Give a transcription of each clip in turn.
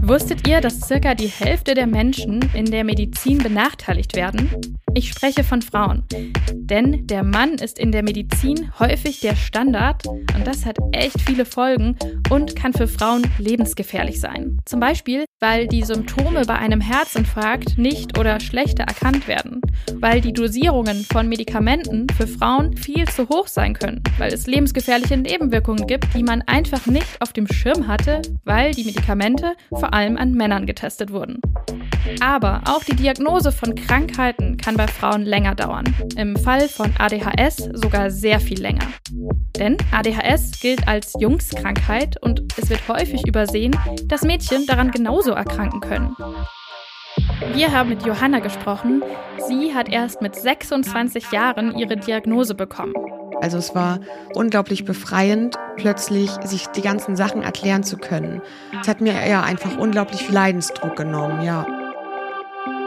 Wusstet ihr, dass circa die Hälfte der Menschen in der Medizin benachteiligt werden? Ich spreche von Frauen. Denn der Mann ist in der Medizin häufig der Standard und das hat echt viele Folgen und kann für Frauen lebensgefährlich sein. Zum Beispiel, weil die Symptome bei einem Herzinfarkt nicht oder schlechter erkannt werden, weil die Dosierungen von Medikamenten für Frauen viel zu hoch sein können, weil es lebensgefährliche Nebenwirkungen gibt, die man einfach nicht auf dem Schirm hatte, weil die Medikamente vor allem an Männern getestet wurden. Aber auch die Diagnose von Krankheiten kann bei Frauen länger dauern. Im Fall von ADHS sogar sehr viel länger. Denn ADHS gilt als Jungskrankheit und es wird häufig übersehen, dass Mädchen daran genauso erkranken können. Wir haben mit Johanna gesprochen. Sie hat erst mit 26 Jahren ihre Diagnose bekommen. Also es war unglaublich befreiend, plötzlich sich die ganzen Sachen erklären zu können. Es hat mir ja einfach unglaublich viel Leidensdruck genommen, ja.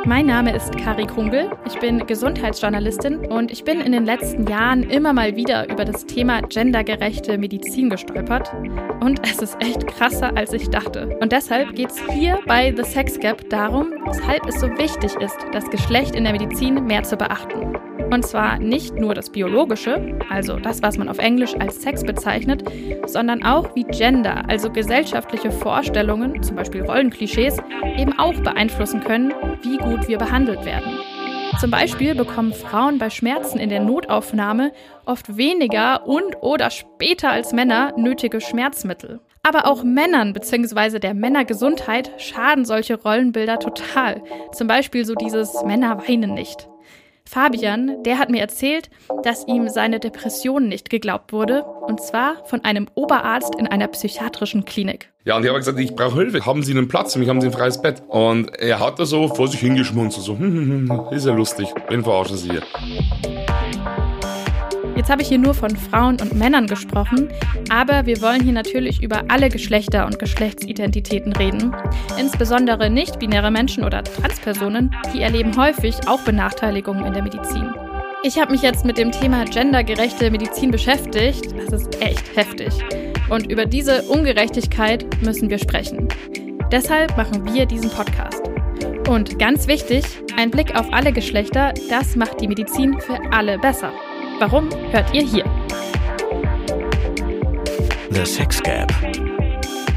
Mein Name ist Kari Krungel. Ich bin Gesundheitsjournalistin und ich bin in den letzten Jahren immer mal wieder über das Thema gendergerechte Medizin gestolpert. Und es ist echt krasser, als ich dachte. Und deshalb geht es hier bei The Sex Gap darum, weshalb es so wichtig ist, das Geschlecht in der Medizin mehr zu beachten. Und zwar nicht nur das Biologische, also das, was man auf Englisch als Sex bezeichnet, sondern auch wie Gender, also gesellschaftliche Vorstellungen, zum Beispiel Rollenklischees, eben auch beeinflussen können, wie gut wir behandelt werden. Zum Beispiel bekommen Frauen bei Schmerzen in der Notaufnahme oft weniger und oder später als Männer nötige Schmerzmittel. Aber auch Männern bzw. der Männergesundheit schaden solche Rollenbilder total. Zum Beispiel so dieses Männer weinen nicht. Fabian, der hat mir erzählt, dass ihm seine Depression nicht geglaubt wurde, und zwar von einem Oberarzt in einer psychiatrischen Klinik. Ja, und ich habe gesagt, ich brauche Hilfe. Haben Sie einen Platz? Für mich haben Sie ein freies Bett. Und er hat da so vor sich hingeschmunzelt, so, hm, hm, hm, ist ja lustig, wen verarschen Sie hier? Jetzt habe ich hier nur von Frauen und Männern gesprochen, aber wir wollen hier natürlich über alle Geschlechter und Geschlechtsidentitäten reden. Insbesondere nicht-binäre Menschen oder Transpersonen, die erleben häufig auch Benachteiligungen in der Medizin. Ich habe mich jetzt mit dem Thema gendergerechte Medizin beschäftigt. Das ist echt heftig. Und über diese Ungerechtigkeit müssen wir sprechen. Deshalb machen wir diesen Podcast. Und ganz wichtig, ein Blick auf alle Geschlechter, das macht die Medizin für alle besser. Warum hört ihr hier? The Sex Gap.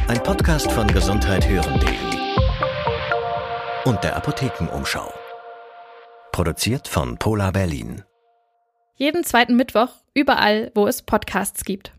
Ein Podcast von gesundheithören.de und der Apothekenumschau. Produziert von Polar Berlin. Jeden zweiten Mittwoch überall, wo es Podcasts gibt.